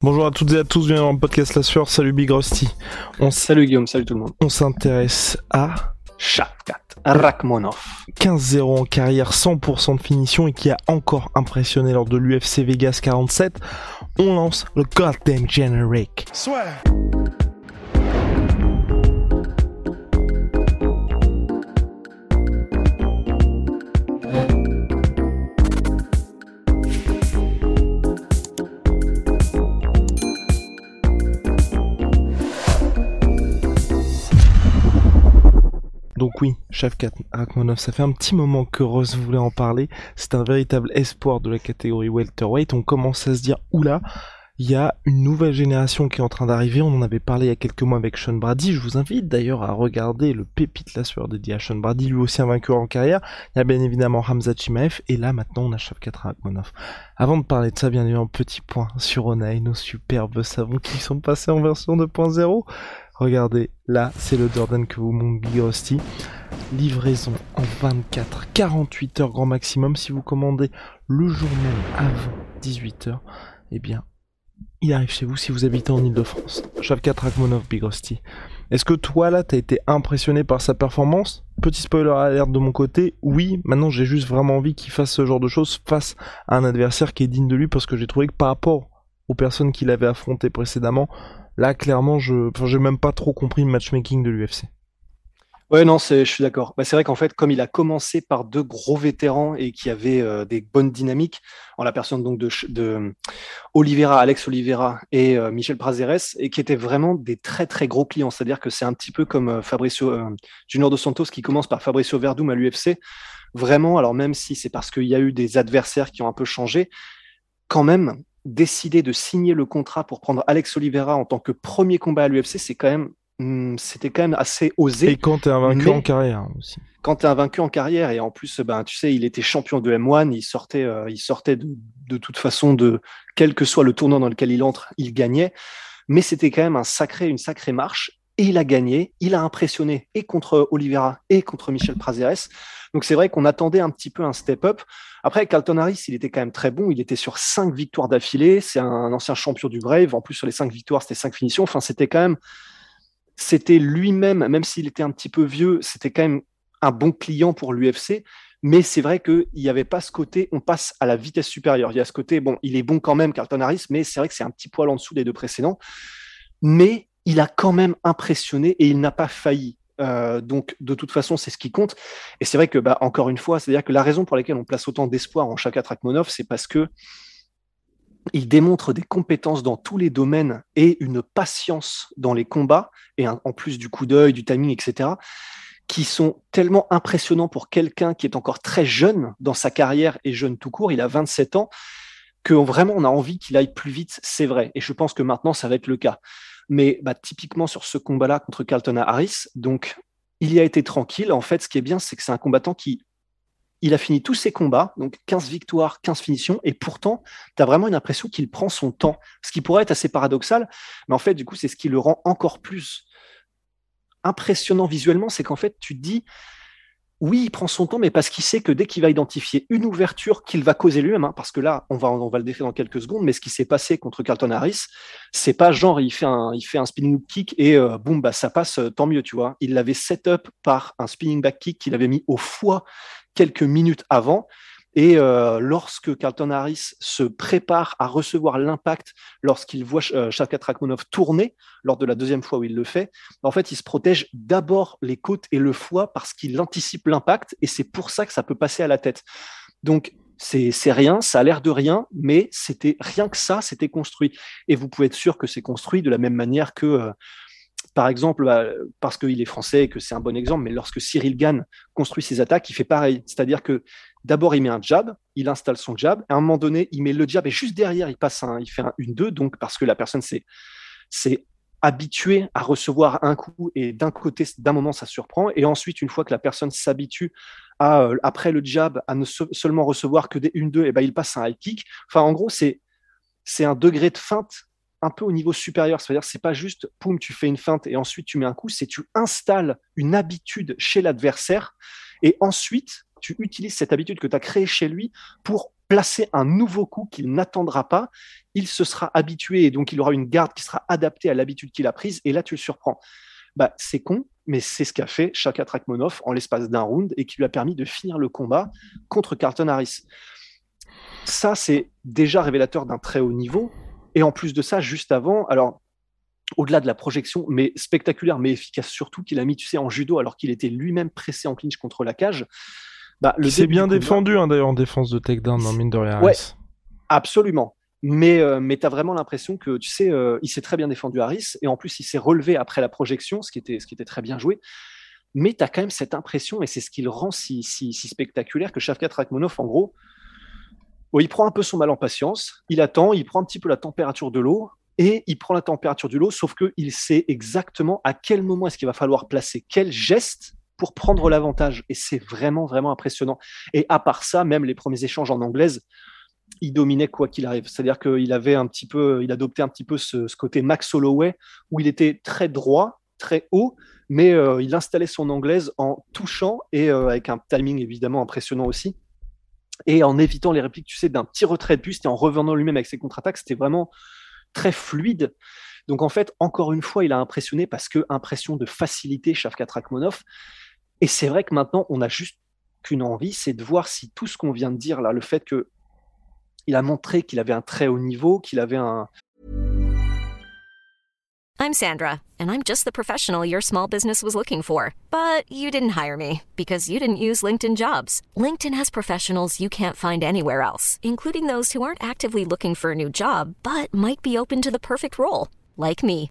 Bonjour à toutes et à tous, bienvenue dans le podcast La Sueur, salut Big Rusty. On, Salut Guillaume, salut tout le monde. on s'intéresse à Shavkat Rachmonov. 15-0 en carrière, 100% de finition et qui a encore impressionné lors de l'UFC Vegas 47. On lance le Goddamn Generic. Donc Shavkat Rakhmonov, ça fait un petit moment que Rose voulait en parler. C'est un véritable espoir de la catégorie welterweight. On commence à se dire, oula, il y a une nouvelle génération qui est en train d'arriver. On en avait parlé il y a quelques mois avec Sean Brady. Je vous invite d'ailleurs à regarder le pépite la sueur dédié à Sean Brady, lui aussi un vainqueur en carrière. Il y a bien évidemment Hamza Chimaev et là maintenant on a Shavkat Rakhmonov. Avant de parler de ça, bien évidemment, petit point sur Onae, nos superbes savons qui sont passés en version 2.0. Regardez, là, c'est le Jordan que vous Big Rusty. Livraison en 24, 48 heures grand maximum. Si vous commandez le jour même avant 18 heures, eh bien, il arrive chez vous si vous habitez en Ile-de-France. Shavkat Rakhmonov, Big Rusty. Est-ce que toi, là, t'as été impressionné par sa performance? Petit spoiler alerte de mon côté, oui, maintenant j'ai juste vraiment envie qu'il fasse ce genre de choses face à un adversaire qui est digne de lui parce que j'ai trouvé que par rapport aux personnes qu'il avait affrontées précédemment, Là, clairement, je, enfin, j'ai même pas trop compris le matchmaking de l'UFC. Ouais, non, je suis d'accord. Bah, c'est vrai qu'en fait, comme il a commencé par deux gros vétérans et qui avaient euh, des bonnes dynamiques, en la personne donc de, Alex Oliveira et euh, Michel Prazeres, et qui étaient vraiment des très très gros clients. C'est-à-dire que c'est un petit peu comme euh, Fabricio Junior dos Santos qui commence par Fabricio Verdum à l'UFC. Vraiment, alors même si c'est parce qu'il y a eu des adversaires qui ont un peu changé, quand même, décider de signer le contrat pour prendre Alex Oliveira en tant que premier combat à l'UFC, c'est quand même, hum, c'était quand même assez osé. Et quand t'es un Mais- en carrière aussi. quand tu es un vaincu en carrière et en plus ben tu sais il était champion de M1 il sortait euh, il sortait de, de toute façon de quel que soit le tournant dans lequel il entre il gagnait. Mais c'était quand même un sacré une sacrée marche et il a gagné il a impressionné et contre Oliveira et contre Michel Prazeres donc c'est vrai qu'on attendait un petit peu un step up après Carlton Harris il était quand même très bon il était sur cinq victoires d'affilée c'est un ancien champion du Brave en plus sur les cinq victoires c'était cinq finitions enfin c'était quand même c'était lui-même, même s'il était un petit peu vieux, c'était quand même un bon client pour l'UFC. Mais c'est vrai qu'il n'y avait pas ce côté, on passe à la vitesse supérieure. Il y a ce côté, bon, il est bon quand même, Carlton Harris, mais c'est vrai que c'est un petit poil en dessous des deux précédents. Mais il a quand même impressionné et il n'a pas failli. Euh, donc, de toute façon, c'est ce qui compte. Et c'est vrai que, bah, encore une fois, c'est-à-dire que la raison pour laquelle on place autant d'espoir en Shaka Trakhmonov, c'est parce que il démontre des compétences dans tous les domaines et une patience dans les combats, et en plus du coup d'œil, du timing, etc., qui sont tellement impressionnants pour quelqu'un qui est encore très jeune dans sa carrière et jeune tout court, il a 27 ans, que vraiment on a envie qu'il aille plus vite, c'est vrai. Et je pense que maintenant, ça va être le cas. Mais bah, typiquement sur ce combat-là contre Carlton Harris, donc il y a été tranquille. En fait, ce qui est bien, c'est que c'est un combattant qui il a fini tous ses combats, donc 15 victoires, 15 finitions, et pourtant, tu as vraiment une impression qu'il prend son temps, ce qui pourrait être assez paradoxal, mais en fait, du coup, c'est ce qui le rend encore plus impressionnant visuellement, c'est qu'en fait, tu te dis, oui, il prend son temps, mais parce qu'il sait que dès qu'il va identifier une ouverture qu'il va causer lui-même, hein, parce que là, on va, le décrire dans quelques secondes, mais ce qui s'est passé contre Carlton Harris, c'est pas genre il fait un, il fait un spinning kick et euh, boum, bah, ça passe, euh, tant mieux, tu vois. Il l'avait set up par un spinning back kick qu'il avait mis au foie quelques minutes avant. Et euh, lorsque Carlton Harris se prépare à recevoir l'impact, lorsqu'il voit euh, Shavkat tourner, lors de la deuxième fois où il le fait, en fait, il se protège d'abord les côtes et le foie parce qu'il anticipe l'impact et c'est pour ça que ça peut passer à la tête. Donc, c'est c'est rien, ça a l'air de rien, mais c'était rien que ça, c'était construit. Et vous pouvez être sûr que c'est construit de la même manière que, euh, par exemple, bah, parce qu'il est français et que c'est un bon exemple, mais lorsque Cyril Gann construit ses attaques, il fait pareil. C'est-à-dire que D'abord, il met un jab, il installe son jab. À un moment donné, il met le jab et juste derrière, il passe un, il fait un 1-2. Donc, parce que la personne s'est, c'est habitué à recevoir un coup et d'un côté, d'un moment, ça surprend. Et ensuite, une fois que la personne s'habitue à, euh, après le jab, à ne seulement recevoir que des 1-2, et ben, il passe un high kick. Enfin, en gros, c'est, c'est un degré de feinte un peu au niveau supérieur. C'est-à-dire, c'est pas juste, poum, tu fais une feinte et ensuite tu mets un coup, c'est tu installes une habitude chez l'adversaire et ensuite, tu utilises cette habitude que tu as créée chez lui pour placer un nouveau coup qu'il n'attendra pas. Il se sera habitué et donc il aura une garde qui sera adaptée à l'habitude qu'il a prise et là, tu le surprends. Bah, c'est con, mais c'est ce qu'a fait Shaka Trakhmonov en l'espace d'un round et qui lui a permis de finir le combat contre Carlton Harris. Ça, c'est déjà révélateur d'un très haut niveau. Et en plus de ça, juste avant, alors au-delà de la projection, mais spectaculaire, mais efficace surtout, qu'il a mis, tu sais, en judo alors qu'il était lui-même pressé en clinch contre la cage. Bah, le c'est bien défendu, hein, d'ailleurs, en défense de takedown, dans mine de rien. Ouais, absolument. Mais, euh, mais tu as vraiment l'impression que, tu sais, euh, il s'est très bien défendu Harris, et en plus, il s'est relevé après la projection, ce qui était, ce qui était très bien joué. Mais tu as quand même cette impression, et c'est ce qui le rend si, si, si spectaculaire, que Shavkat Rakhmonov, en gros, il prend un peu son mal en patience, il attend, il prend un petit peu la température de l'eau, et il prend la température de l'eau, sauf qu'il sait exactement à quel moment est-ce qu'il va falloir placer quel geste pour prendre l'avantage. Et c'est vraiment, vraiment impressionnant. Et à part ça, même les premiers échanges en anglaise, il dominait quoi qu'il arrive. C'est-à-dire qu'il avait un petit peu, il adoptait un petit peu ce, côté Max Holloway, où il était très droit, très haut, mais euh, il installait son anglaise en touchant et euh, avec un timing évidemment impressionnant aussi. Et en évitant les répliques, tu sais, d'un petit retrait de buste et en revenant lui-même avec ses contre-attaques, c'était vraiment très fluide. Donc en fait, encore une fois, il a impressionné parce que impression de facilité, Shavkat Rakhmonov. Et c'est vrai que maintenant, on a juste qu'une envie, c'est de voir si tout ce qu'on vient de dire là, le fait que il a montré qu'il avait un très haut niveau, qu'il avait un. I'm Sandra, and I'm just the professional your small business was looking for. But you didn't hire me because you didn't use LinkedIn jobs. LinkedIn has professionals you can't find anywhere else, including those who aren't actively looking for a new job, but might be open to the perfect role, like me.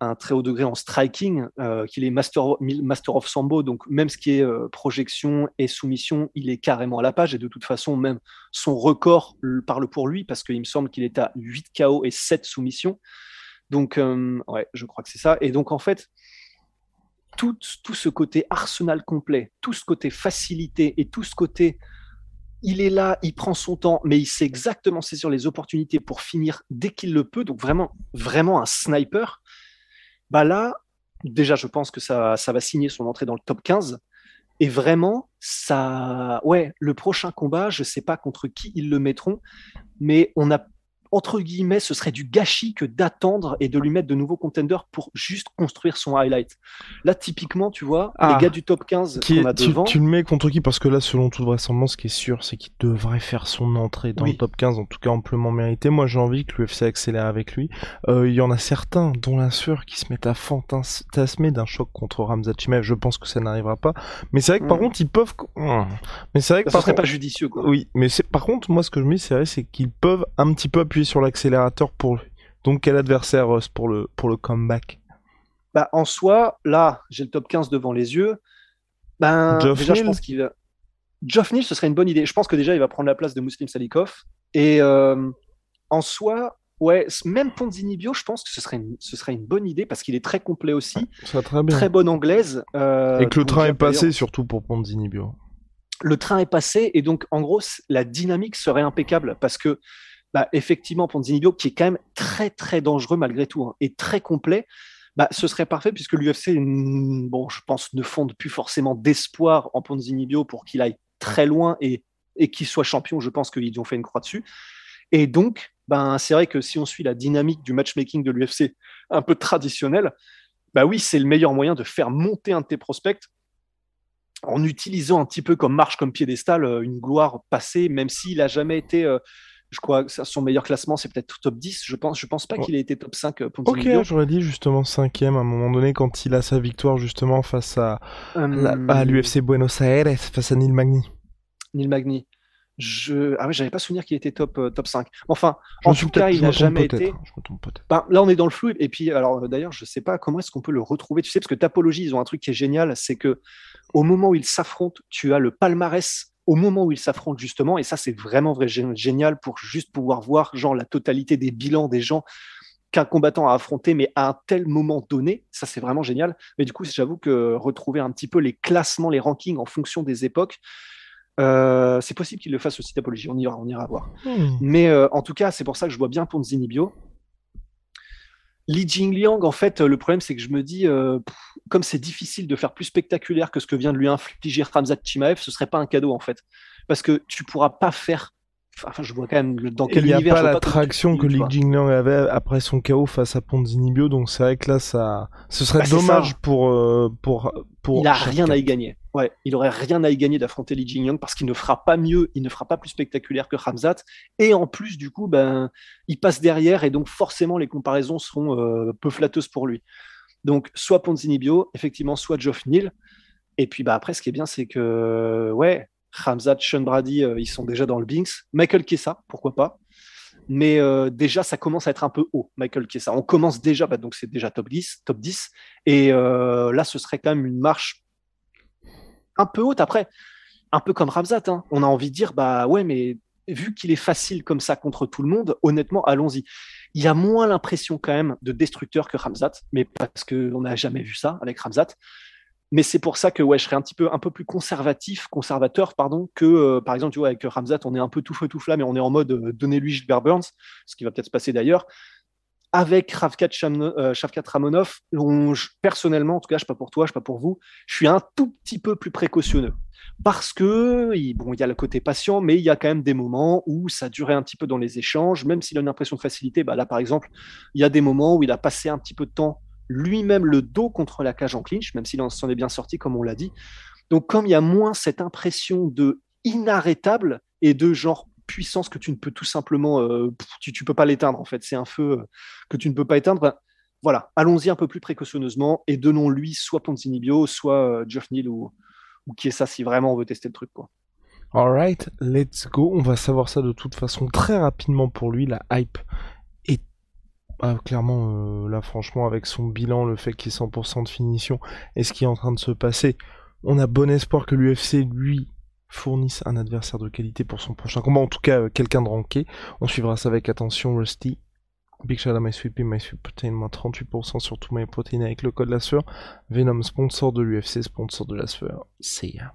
Un très haut degré en striking, euh, qu'il est master, master of sambo, donc même ce qui est euh, projection et soumission, il est carrément à la page. Et de toute façon, même son record parle pour lui, parce qu'il me semble qu'il est à 8 KO et 7 soumissions. Donc, euh, ouais, je crois que c'est ça. Et donc, en fait, tout, tout, ce côté arsenal complet, tout ce côté facilité et tout ce côté il est là, il prend son temps, mais il sait exactement saisir les opportunités pour finir dès qu'il le peut. Donc vraiment, vraiment un sniper. Bah là, déjà, je pense que ça, ça va signer son entrée dans le top 15. Et vraiment, ça, ouais, le prochain combat, je sais pas contre qui ils le mettront, mais on a entre guillemets, ce serait du gâchis que d'attendre et de lui mettre de nouveaux contenders pour juste construire son highlight. Là, typiquement, tu vois, les ah. gars du top 15 qu'on a devant. Tu le mets contre qui? Parce que là, selon toute vraisemblance, ce qui est sûr, c'est qu'il devrait faire son entrée dans le top 15, en tout cas amplement mérité. Moi, j'ai envie que l'UFC accélère avec lui. Euh, il y en a certains, dont la sueur, qui se mettent à fantasmer d'un choc contre Ramzat Chimev. Je pense que ça n'arrivera pas. Mais c'est vrai que par mm. contre, ils peuvent. Mais c'est vrai que ça serait pas judicieux, quoi. Oui, mais c'est par contre, moi, ce que je me dis, c'est vrai, c'est qu'ils peuvent un petit peu appuyer sur l'accélérateur pour. Donc quel adversaire pour le, pour le comeback? Bah, En soi, là, j'ai le top 15 devant les yeux. Ben, déjà, je pense qu'il Geoff Neal, ce serait une bonne idée. Je pense que déjà, il va prendre la place de Muslim Salikov. Et euh, en soi, ouais, même Ponzinibio, je pense que ce serait une, ce serait une bonne idée parce qu'il est très complet aussi. très, très bonne anglaise. Euh, et que le train est passé, surtout pour Ponzinibio. Le train est passé et donc, en gros, la dynamique serait impeccable parce que bah, effectivement, Ponzinibio, qui est quand même très, très dangereux malgré tout, hein, et très complet, bah, ce serait parfait puisque l'UFC, bon, je pense, ne fonde plus forcément d'espoir en Ponzinibio pour qu'il aille très loin et, et qu'il soit champion. Je pense qu'ils ont fait une croix dessus. Et donc, ben, c'est vrai que si on suit la dynamique du matchmaking de l'UFC un peu traditionnel, bah oui, c'est le meilleur moyen de faire monter un de tes prospects en utilisant un petit peu comme marche, comme piédestal, euh, une gloire passée, même s'il n'a jamais été euh, Je crois que son meilleur classement, c'est peut-être top 10. Je pense, je pense pas qu'il ait été top 5. Ok, j'aurais dit justement cinquième à un moment donné quand il a sa victoire justement face à, à l'UFC Buenos Aires, face à Neil Magny. Neil Magny. Je... Ah oui, j'avais pas souvenir qu'il était top, top 5. Enfin, en tout cas, il n'a jamais été. Ben, là, on est dans le flou. Et puis, alors d'ailleurs, je sais pas comment est-ce qu'on peut le retrouver. Tu sais, parce que Tapologie, ils ont un truc qui est génial, c'est que au moment où ils s'affrontent, tu as le palmarès au moment où ils s'affrontent justement, et ça c'est vraiment vrai, génial pour juste pouvoir voir genre la totalité des bilans des gens qu'un combattant a affronté, mais à un tel moment donné, ça c'est vraiment génial. Mais du coup, j'avoue que retrouver un petit peu les classements, les rankings en fonction des époques, euh, c'est possible qu'il le fasse aussi d'apologie, on ira, on ira voir. Hmm. Mais euh, en tout cas, c'est pour ça que je vois bien Ponzinibio. Li Jingliang, en fait, le problème, c'est que je me dis, euh, comme c'est difficile de faire plus spectaculaire que ce que vient de lui infliger Ramzat Chimaev, ce serait pas un cadeau, en fait. Parce que tu pourras pas faire Enfin, je vois quand même dans quel Il n'y a pas la traction que Li Jingliang avait après son chaos face à Ponzinibio, donc c'est vrai que là, ça, ce serait bah, dommage pour, euh, pour, pour. Il a rien à y gagner. Ouais, il aurait rien à y gagner d'affronter Li Jingliang parce qu'il ne fera pas mieux, il ne fera pas plus spectaculaire que Ramzat. Et en plus, du coup, ben, il passe derrière et donc forcément les comparaisons seront euh, peu flatteuses pour lui. Donc, soit Ponzinibio, effectivement, soit Geoff Neal. Et puis, bah, après, ce qui est bien, c'est que, ouais, Hamzat, Sean Brady, euh, ils sont déjà dans le Binks. Michael Kessa, pourquoi pas. Mais euh, déjà, ça commence à être un peu haut, Michael Kessa. On commence déjà, bah, donc c'est déjà top 10, top 10. Et là, ce serait quand même une marche un peu haute. Après, un peu comme Ramzat, hein. on a envie de dire, bah ouais, mais vu qu'il est facile comme ça contre tout le monde, honnêtement, allons-y. Il y a moins l'impression quand même de destructeur que Ramzat, mais parce qu'on n'a jamais vu ça avec Ramzat. Mais c'est pour ça que ouais, je serais un petit peu un peu plus conservatif, conservateur, pardon, que euh, par exemple, tu vois, avec Ramzat, on est un peu tout feu tout flamme, mais on est en mode euh, donnez-lui Gilbert Burns, ce qui va peut-être se passer d'ailleurs. Avec Ravkat euh, Ramonov, personnellement, en tout cas, je ne sais pas pour toi, je ne sais pas pour vous, je suis un tout petit peu plus précautionneux. Parce que, il, bon, il y a le côté patient, mais il y a quand même des moments où ça durait un petit peu dans les échanges, même s'il a une impression de facilité. Bah là, par exemple, il y a des moments où il a passé un petit peu de temps lui-même le dos contre la cage en clinch, même s'il s'en est bien sorti, comme on l'a dit. Donc, comme il y a moins cette impression de inarrêtable et de genre puissance que tu ne peux tout simplement, euh, tu, ne peux pas l'éteindre en fait, c'est un feu euh, que tu ne peux pas éteindre. Ben, voilà, allons-y un peu plus précautionneusement et donnons-lui soit Ponzinibio, soit Jeff euh, Neal ou, qui est ça si vraiment on veut tester le truc quoi. Alright, let's go. On va savoir ça de toute façon très rapidement pour lui. La hype ah, clairement, là, franchement, avec son bilan, le fait qu'il ait 100% de finition et ce qui est en train de se passer, on a bon espoir que l'UFC, lui, fournisse un adversaire de qualité pour son prochain combat. En tout cas, euh, quelqu'un de ranké. On suivra ça avec attention, Rusty. Big shout out MySweetPea, MySweetProtein, moins 38% sur tout MyProtein avec le code la sueur. Venom, sponsor de l'UFC, sponsor de la sueur. Ya.